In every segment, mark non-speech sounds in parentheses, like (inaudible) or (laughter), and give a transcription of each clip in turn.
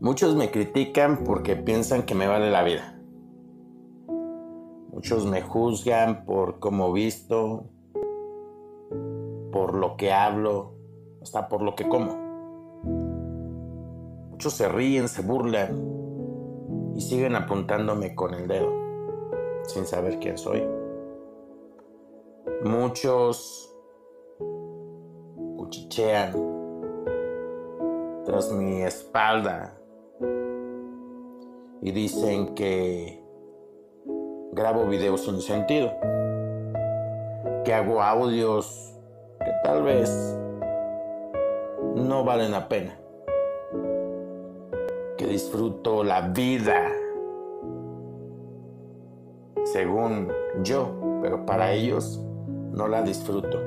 Muchos me critican porque piensan que me vale la vida. Muchos me juzgan por cómo visto, por lo que hablo, hasta por lo que como. Muchos se ríen, se burlan y siguen apuntándome con el dedo, sin saber quién soy. Muchos cuchichean tras mi espalda y dicen que grabo videos sin sentido, que hago audios que tal vez no valen la pena, que disfruto la vida según yo, pero para ellos no la disfruto.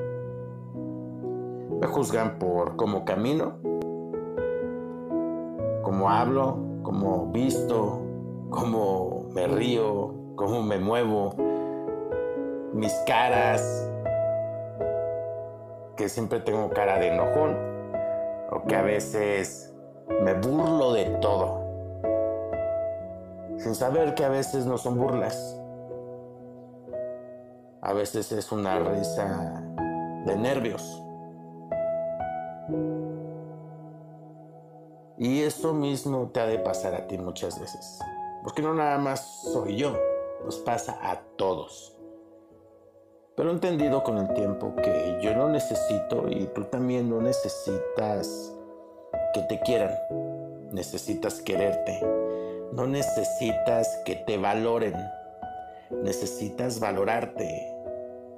Me juzgan por cómo camino, cómo hablo, cómo visto, cómo me río, cómo me muevo, mis caras, que siempre tengo cara de enojón, o que a veces me burlo de todo, sin saber que a veces no son burlas. A veces es una risa de nervios. Y eso mismo te ha de pasar a ti muchas veces. Porque no nada más soy yo, nos pasa a todos. Pero he entendido con el tiempo que yo no necesito y tú también no necesitas que te quieran. Necesitas quererte. No necesitas que te valoren. Necesitas valorarte.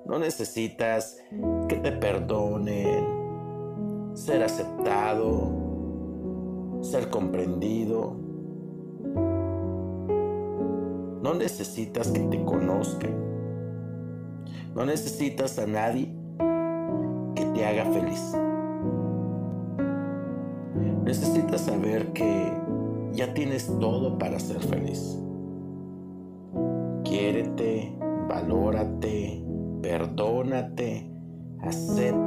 No necesitas que te perdonen, ser aceptado, ser comprendido. No necesitas que te conozcan. No necesitas a nadie que te haga feliz. Necesitas saber que ya tienes todo para ser feliz. Quiérete, valórate, perdónate, acéptate,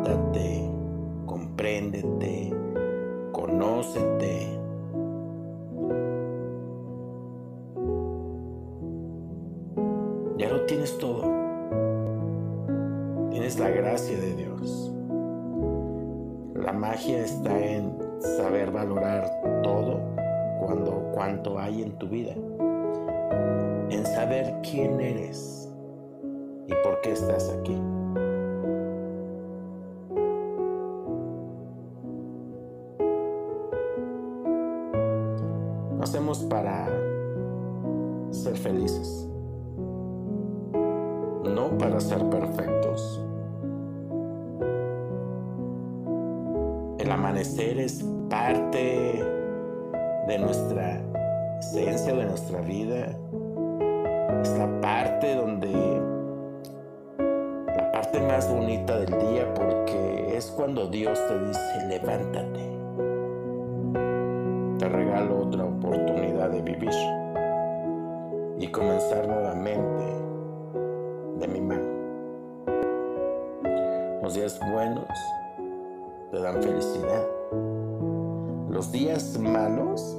gracia de Dios. La magia está en saber valorar todo cuando cuanto hay en tu vida. En saber quién eres y por qué estás aquí. Parte de nuestra esencia, de nuestra vida. Es la parte donde más bonita del día porque es cuando Dios te dice, levántate. Te regalo otra oportunidad de vivir y comenzar nuevamente de mi mano. Los días buenos te dan felicidad. Los días malos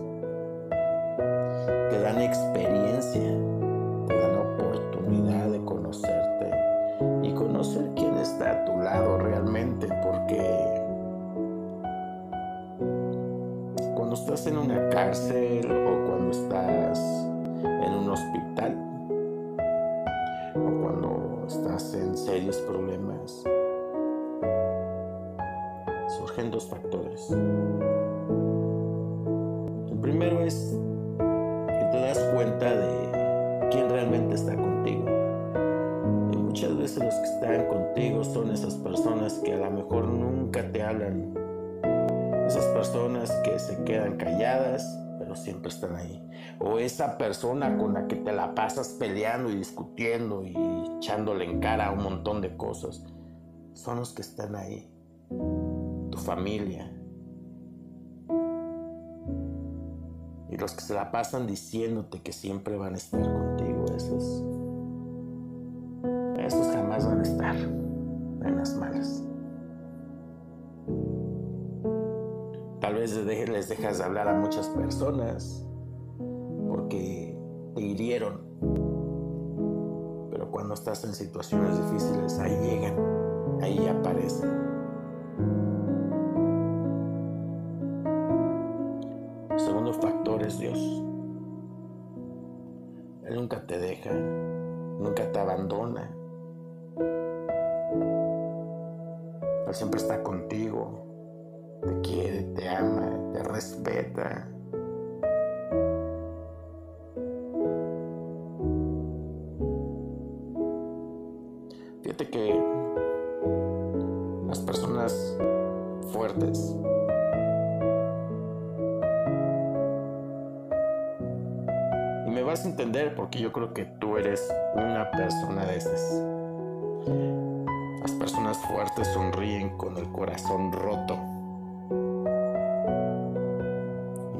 te dan experiencia, te dan oportunidad de conocerte y conocer quién está a tu lado realmente, porque cuando estás en una cárcel o cuando estás en un hospital o cuando estás en serios problemas, surgen dos factores. Primero es que te das cuenta de quién realmente está contigo muchas veces los que están contigo son esas personas que a lo mejor nunca te hablan. Esas personas que se quedan calladas, pero siempre están ahí. O esa persona con la que te la pasas peleando y discutiendo y echándole en cara un montón de cosas. Son los que están ahí. Tu familia. Y los que se la pasan diciéndote que siempre van a estar contigo. Esos estos jamás van a estar en las malas. Tal vez les dejas de hablar a muchas personas porque te hirieron. Pero cuando estás en situaciones difíciles, ahí llegan, ahí aparecen. Y me vas a entender porque yo creo que tú eres una persona de esas. Las personas fuertes sonríen con el corazón roto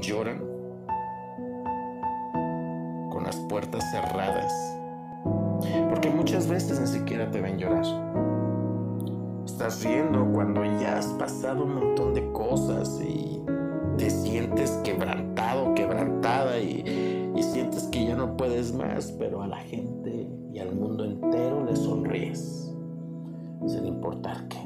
lloran con las puertas cerradas. Porque muchas veces ni siquiera te ven llorar. Estás riendo cuando ya has pasado un montón de cosas y te sientes quebrantado, quebrantada y, y sientes que ya no puedes más, pero a la gente y al mundo entero le sonríes, sin importar qué.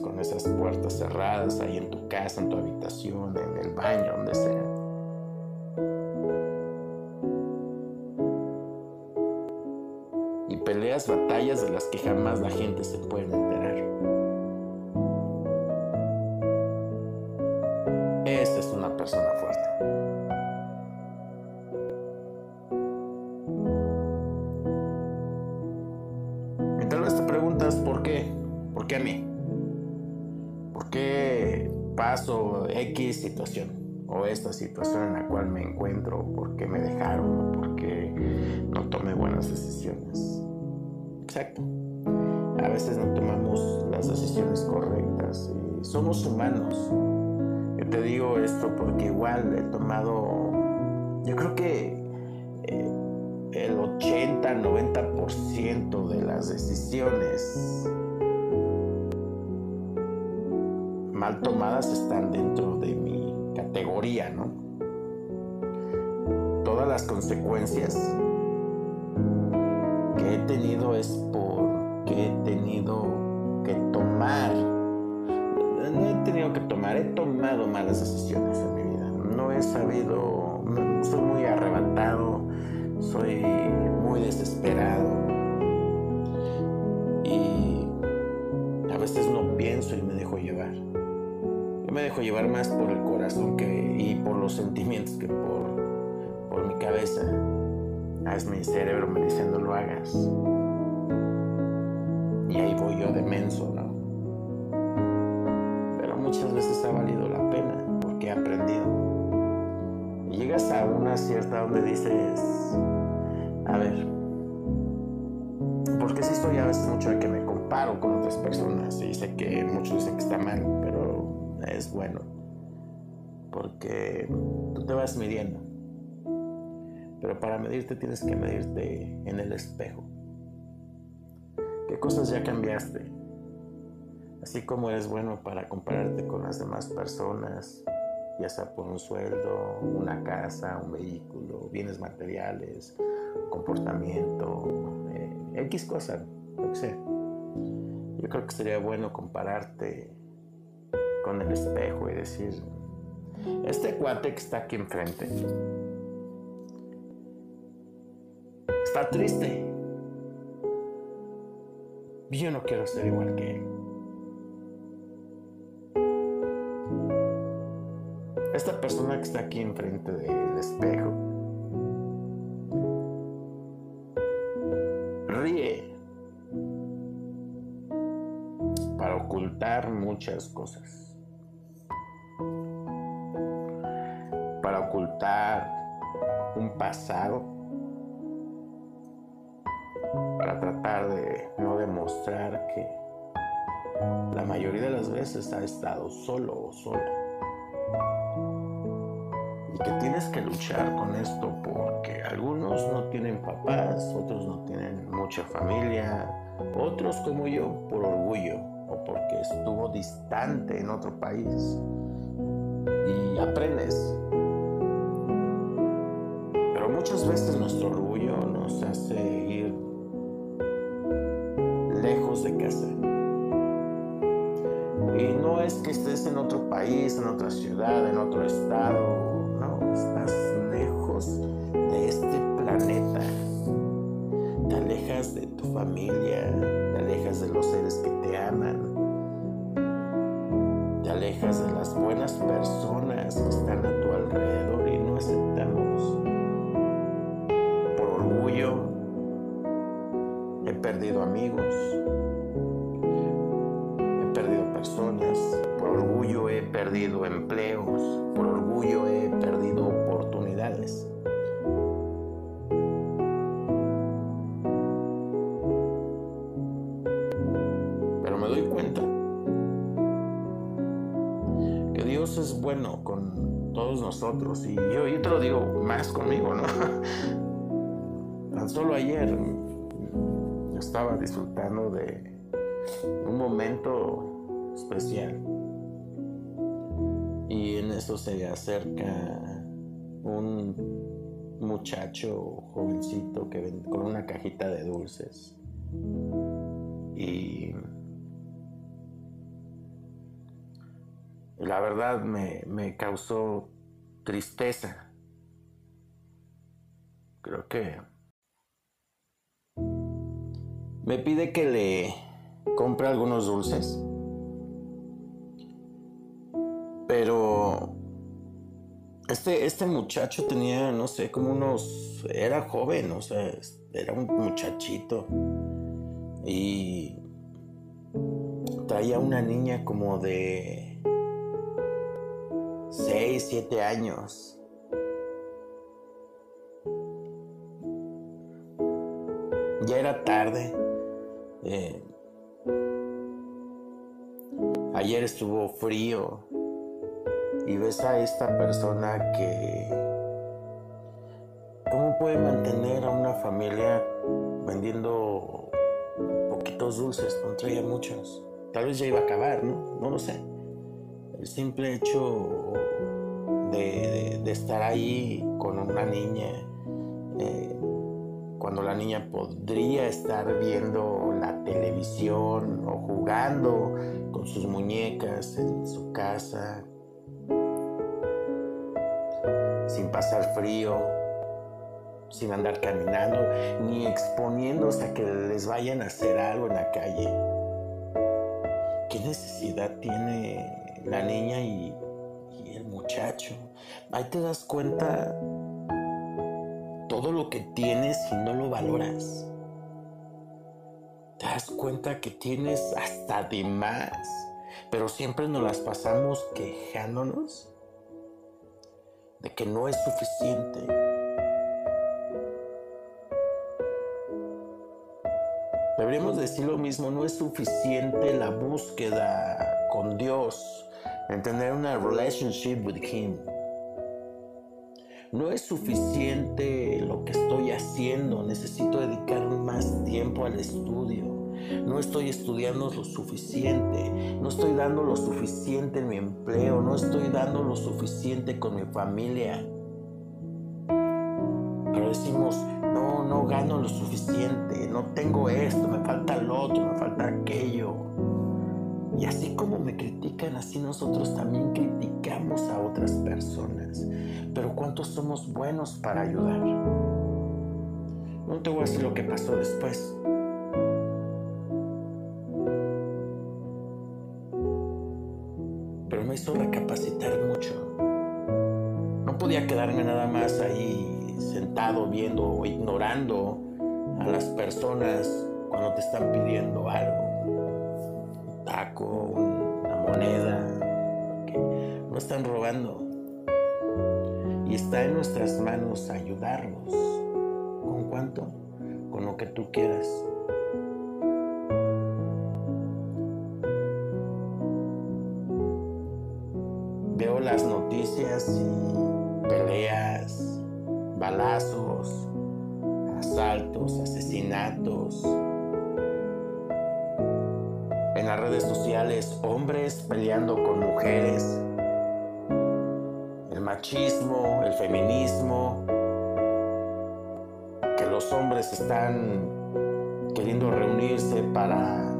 con esas puertas cerradas ahí en tu casa, en tu habitación, en el baño, donde sea. Las que jamás la gente se puede enterar. Esa es una persona fuerte. Y tal vez te preguntas por qué, por qué a mí qué paso X situación o esta situación en la cual me encuentro, por qué me dejaron por qué no tomé buenas decisiones. Exacto. A veces no tomamos las decisiones correctas y somos humanos. Yo te digo esto porque igual he tomado, yo creo que eh, el 80-90% de las decisiones mal tomadas están dentro de mi categoría, ¿no? Todas las consecuencias que he tenido es porque he tenido que tomar, no he tenido que tomar, he tomado malas decisiones en mi vida. No he sabido, soy muy arrebatado, soy muy desesperado y a veces no pienso y me dejo llevar me dejo llevar más por el corazón que, y por los sentimientos que por, por mi cabeza. Es mi cerebro me dice no lo hagas. Y ahí voy yo de menso, ¿no? Pero muchas veces ha valido la pena porque he aprendido. Llegas a una cierta donde dices, a ver, porque si estoy a veces mucho de que me comparo con otras personas y sé que muchos dicen que está mal, pero es bueno. Porque tú te vas midiendo. Pero para medirte tienes que medirte en el espejo. ¿Qué cosas ya cambiaste? Así como eres bueno para compararte con las demás personas, ya sea por un sueldo, una casa, un vehículo, bienes materiales, comportamiento, eh, X cosa, lo que sea. Yo creo que sería bueno compararte con el espejo y decir, este cuate que está aquí enfrente triste. Yo no quiero ser igual que él. Esta persona que está aquí enfrente del espejo ríe para ocultar muchas cosas. para ocultar un pasado, no demostrar que la mayoría de las veces ha estado solo o sola. y que tienes que luchar con esto porque algunos no tienen papás, otros no tienen mucha familia, otros como yo por orgullo o porque estuvo distante en otro país y aprendes. Pero muchas veces nuestro orgullo nos hace ir lejos de casa. Y no es que estés en otro país, en otra ciudad, en otro estado, no, estás lejos de este planeta. Te alejas de tu familia, te alejas de los seres que te aman, te alejas de las buenas personas que están a tu alrededor y no aceptamos. Por orgullo he perdido amigos, perdido empleos, por orgullo he perdido oportunidades. Pero me doy cuenta que Dios es bueno con todos nosotros y yo, yo te lo digo más conmigo, ¿no? (laughs) Tan solo ayer estaba disfrutando de un momento especial eso se acerca un muchacho jovencito que con una cajita de dulces. Y la verdad me, me causó tristeza. Creo que me pide que le compre algunos dulces este, este muchacho tenía, no sé, como unos, era joven, o sea, era un muchachito. Y traía una niña como de 6, 7 años. Ya era tarde. Eh, ayer estuvo frío y ves a esta persona que cómo puede mantener a una familia vendiendo poquitos dulces, no traía muchos. Tal vez ya iba a acabar, ¿no? No lo sé. El simple hecho de estar ahí con una niña, eh, cuando la niña podría estar viendo la televisión o jugando con sus muñecas en su casa, sin pasar frío, sin andar caminando, ni exponiéndose a que les vayan a hacer algo en la calle. ¿Qué necesidad tiene la niña y el muchacho? Ahí te das cuenta todo lo que tienes y no lo valoras. Te das cuenta que tienes hasta de más, pero siempre nos las pasamos quejándonos de que no es suficiente. Deberíamos decir lo mismo, no es suficiente la búsqueda con Dios, en tener una relationship with Him. No es suficiente lo que estoy haciendo, necesito dedicar más tiempo al estudio. No estoy estudiando lo suficiente, no estoy dando lo suficiente en mi empleo, no estoy dando lo suficiente con mi familia. Pero decimos, no, no gano lo suficiente, no tengo esto, me falta lo otro, me falta aquello. Y así como me critican, así nosotros también criticamos a otras personas. Pero ¿cuántos somos buenos para ayudar? No te voy a decir lo que pasó después. Viendo o ignorando a las personas cuando te están pidiendo algo. Un taco, una moneda. Que no están robando. Y está en nuestras manos ayudarlos. ¿Con cuánto? Con lo que tú quieras. Balazos, asaltos, asesinatos. En las redes sociales, hombres peleando con mujeres. El machismo, el feminismo. Que los hombres están queriendo reunirse para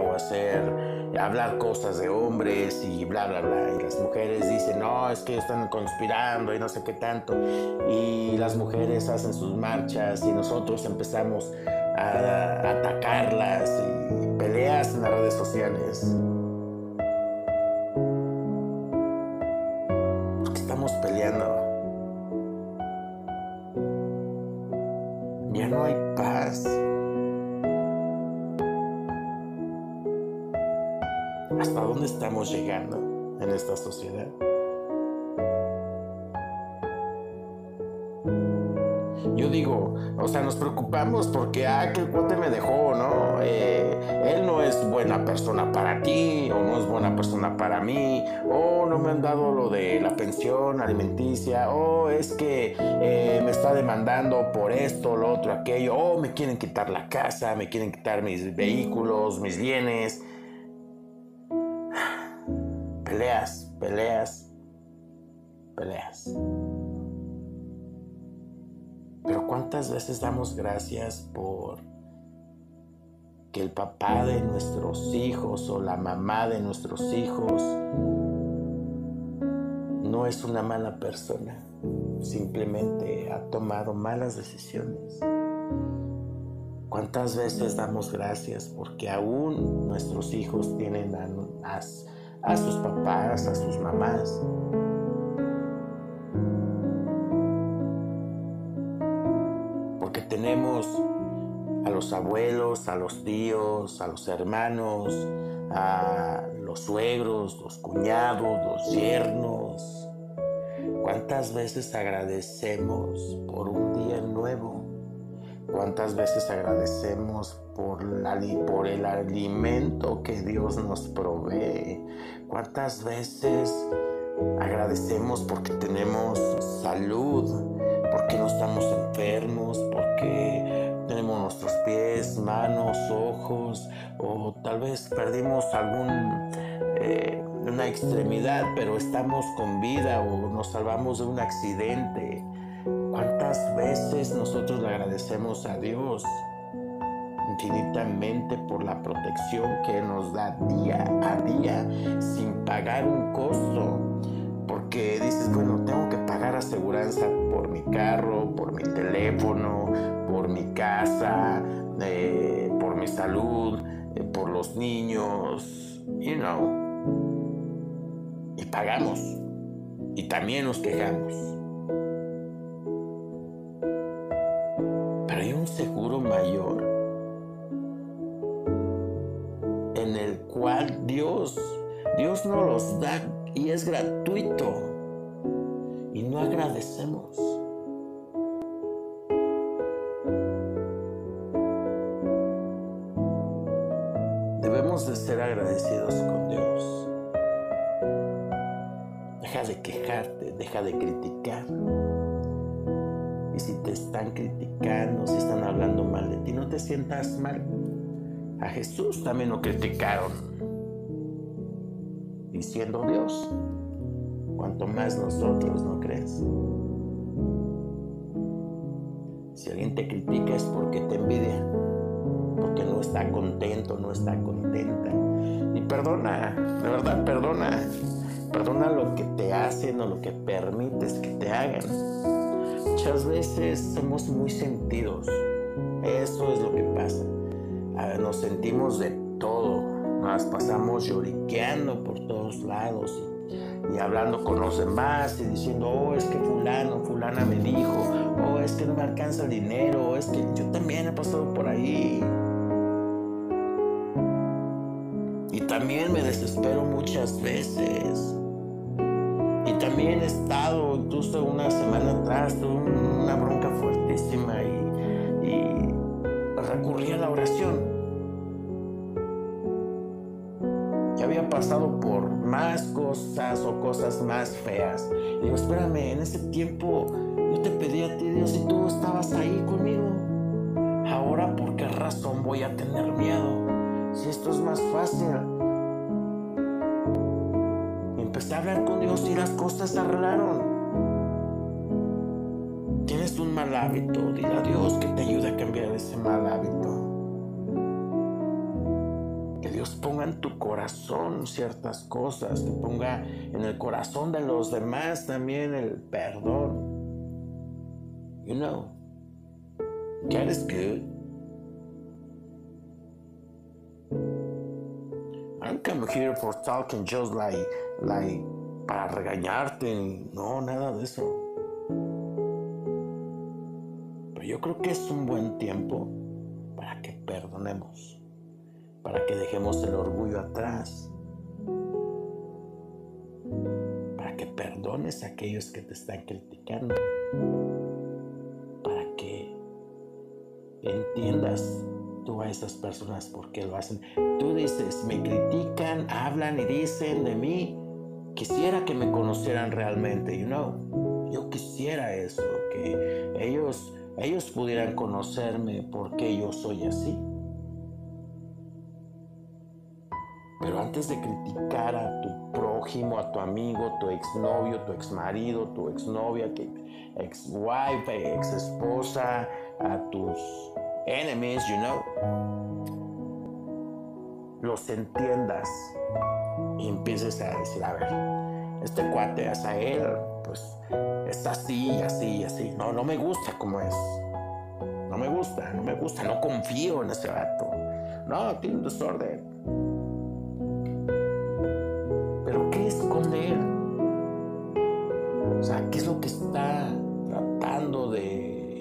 o hacer hablar cosas de hombres y bla, bla, bla. Y las mujeres dicen, no, es que están conspirando y no sé qué tanto. Y las mujeres hacen sus marchas y nosotros empezamos a, atacarlas y peleas en las redes sociales. Preocupamos porque, ah, que el cuate me dejó, ¿no? Eh, él no es buena persona para ti, o no es buena persona para mí, o no me han dado lo de la pensión alimenticia, o es que eh, me está demandando por esto, lo otro, aquello, o me quieren quitar la casa, me quieren quitar mis vehículos, mis bienes (sighs) peleas, peleas, peleas. Pero ¿cuántas veces damos gracias por que el papá de nuestros hijos o la mamá de nuestros hijos no es una mala persona, simplemente ha tomado malas decisiones? ¿Cuántas veces damos gracias porque aún nuestros hijos tienen a, a sus papás, a sus mamás. Los abuelos, a los tíos, a los hermanos, a los suegros, los cuñados, los yernos. ¿Cuántas veces agradecemos por un día nuevo? ¿Cuántas veces agradecemos por, por el alimento que Dios nos provee? ¿Cuántas veces agradecemos porque tenemos salud? Porque no estamos enfermos? Porque tenemos nuestros pies, manos, ojos? O tal vez perdimos algún... Eh, una extremidad, pero estamos con vida o nos salvamos de un accidente ¿Cuántas veces nosotros le agradecemos a Dios infinitamente por la protección que nos da día a día sin pagar un costo? Porque dices, bueno, tengo que pagar aseguranza por mi carro, por mi teléfono, por mi casa, eh, por mi salud, eh, por los niños, you know. Y pagamos. Y también nos quejamos. seguro mayor en el cual Dios, Dios nos los da y es gratuito y no agradecemos. De criticar. Y si te están criticando, si están hablando mal de ti, no te sientas mal. A Jesús también lo criticaron, diciendo Dios. Cuanto más nosotros, ¿no crees? Si alguien te critica es porque te envidia, porque no está contento, no está contenta. Y perdona, de verdad, perdona. Perdona lo que te hacen o lo que permites que te hagan muchas veces somos muy sentidos. Eso es lo que pasa. Nos sentimos de todo. Nos pasamos lloriqueando por todos lados y, hablando con los demás y diciendo, oh, es que fulano, fulana me dijo, oh, es que no me alcanza el dinero, oh, es que yo también he pasado por ahí. Y también me desespero muchas veces he estado, incluso una semana atrás, una bronca fuertísima y, y recurrí a la oración. Ya había pasado por más cosas o cosas más feas. Y digo, espérame, en ese tiempo yo te pedí a ti, Dios, y tú estabas ahí conmigo. Ahora, ¿por qué razón voy a tener miedo? Si esto es más fácil. Empecé a hablar con Dios y las cosas se arreglaron. Tienes un mal hábito, dile a Dios que te ayude a cambiar ese mal hábito. Que Dios ponga en tu corazón ciertas cosas, que ponga en el corazón de los demás también el perdón. You know, God is good. I'm come here for talking just like, like, para regañarte. No, nada de eso. Pero yo creo que es un buen tiempo para que perdonemos, para que dejemos el orgullo atrás, para que perdones a aquellos que te están criticando, para que entiendas tú a esas personas por qué lo hacen. Tú dices, me critican, hablan y dicen de mí. Quisiera que me conocieran realmente, you know. Yo quisiera eso, que ellos, ellos pudieran conocerme porque yo soy así. Pero antes de criticar a tu prójimo, a tu amigo, tu exnovio, tu exmarido, tu exnovia, ex wife, ex esposa, a tus enemies, you know, los entiendas y empieces a decir, a ver, este cuate a él, pues está así, así, así. No, no me gusta como es. No me gusta, no me gusta, no confío en ese vato. No, tiene un desorden. Pero ¿qué esconde él? O sea, ¿qué es lo que está tratando de...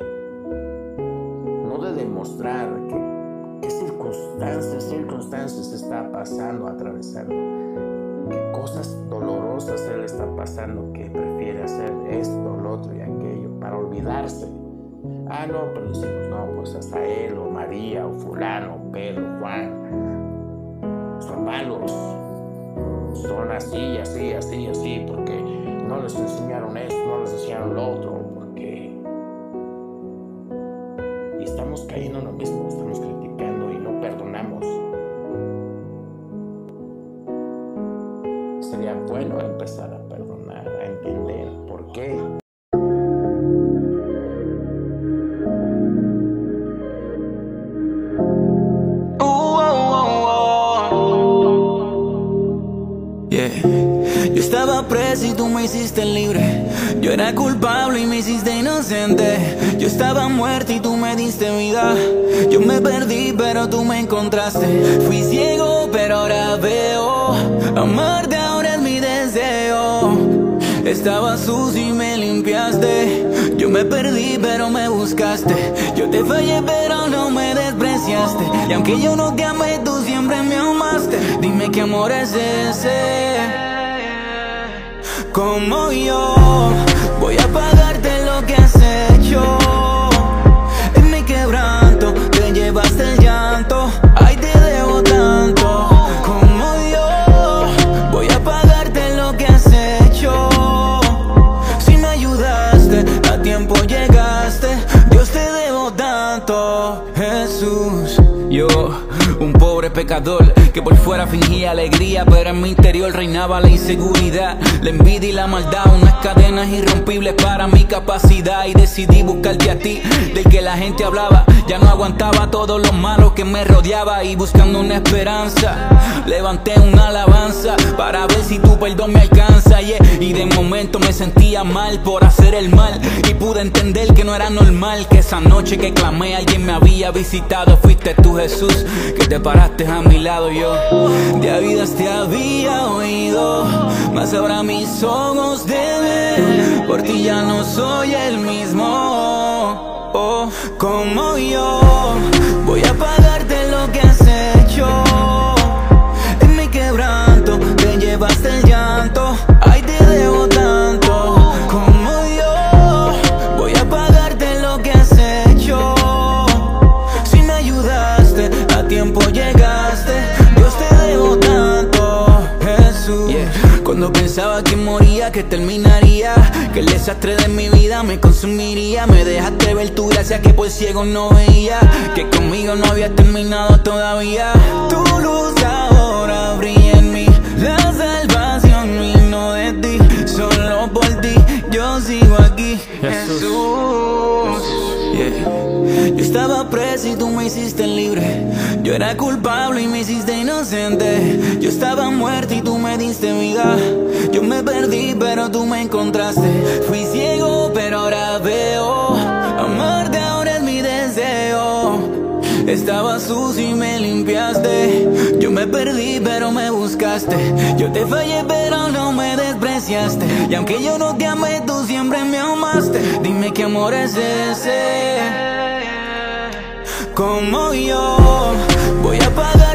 No de demostrar que, qué circunstancias, circunstancias está pasando, atravesando. Cosas dolorosas él está pasando que prefiere hacer esto, lo otro y aquello para olvidarse. Ah, no, pero decimos, no, pues hasta él o María o fulano, Pedro, Juan, son malos son así, así, así, así, porque no les enseñaron esto, no les enseñaron lo otro, porque... Y estamos cayendo en lo mismo, Yo estaba muerto y tú me diste vida. Yo me perdí, pero tú me encontraste. Fui ciego, pero ahora veo. Amarte ahora es mi deseo. Estaba sucio y me limpiaste. Yo me perdí, pero me buscaste. Yo te fallé, pero no me despreciaste. Y aunque yo no te amé, tú siempre me amaste. Dime qué amor es ese. Como yo voy a pagarte Jesús. Yo, un pobre pecador que por fuera fingía alegría, pero en mi interior reinaba la inseguridad, la envidia y la maldad, unas cadenas irrompibles para mi capacidad. Y decidí buscarte a ti, del que la gente hablaba. Ya no aguantaba todo lo malo que me rodeaba y buscando una esperanza, levanté una alabanza para ver si tu perdón me alcanza. Y de momento me sentía mal por hacer el mal y pude entender que no era normal que esa noche que clamé alguien me había visitado. Fuiste tú Jesús que te paraste a mi lado yo de vidas te había oído, mas ahora mis ojos de ver por ti ya no soy el mismo. Oh, como yo voy a pagarte lo que has que terminaría. Que el desastre de mi vida me consumiría. Me dejaste ver tu gracia que por ciego no veía. Que conmigo no había terminado todavía. Tu luz ahora brilla en mí. La salvación vino de ti. Solo por ti yo sigo aquí. Jesús, Yo estaba preso y tú me hiciste libre Yo era culpable y me hiciste inocente. Yo estaba muerto y tú me diste vida. Yo me perdí pero tú me encontraste. Fui ciego pero ahora veo. Amarte ahora es mi deseo. Estaba sucio y me limpiaste. Yo me perdí pero me buscaste. Yo te fallé pero no me despreciaste. Y aunque yo no te amé tú siempre me amaste. Dime qué amor es ese Como yo. Voy a pagar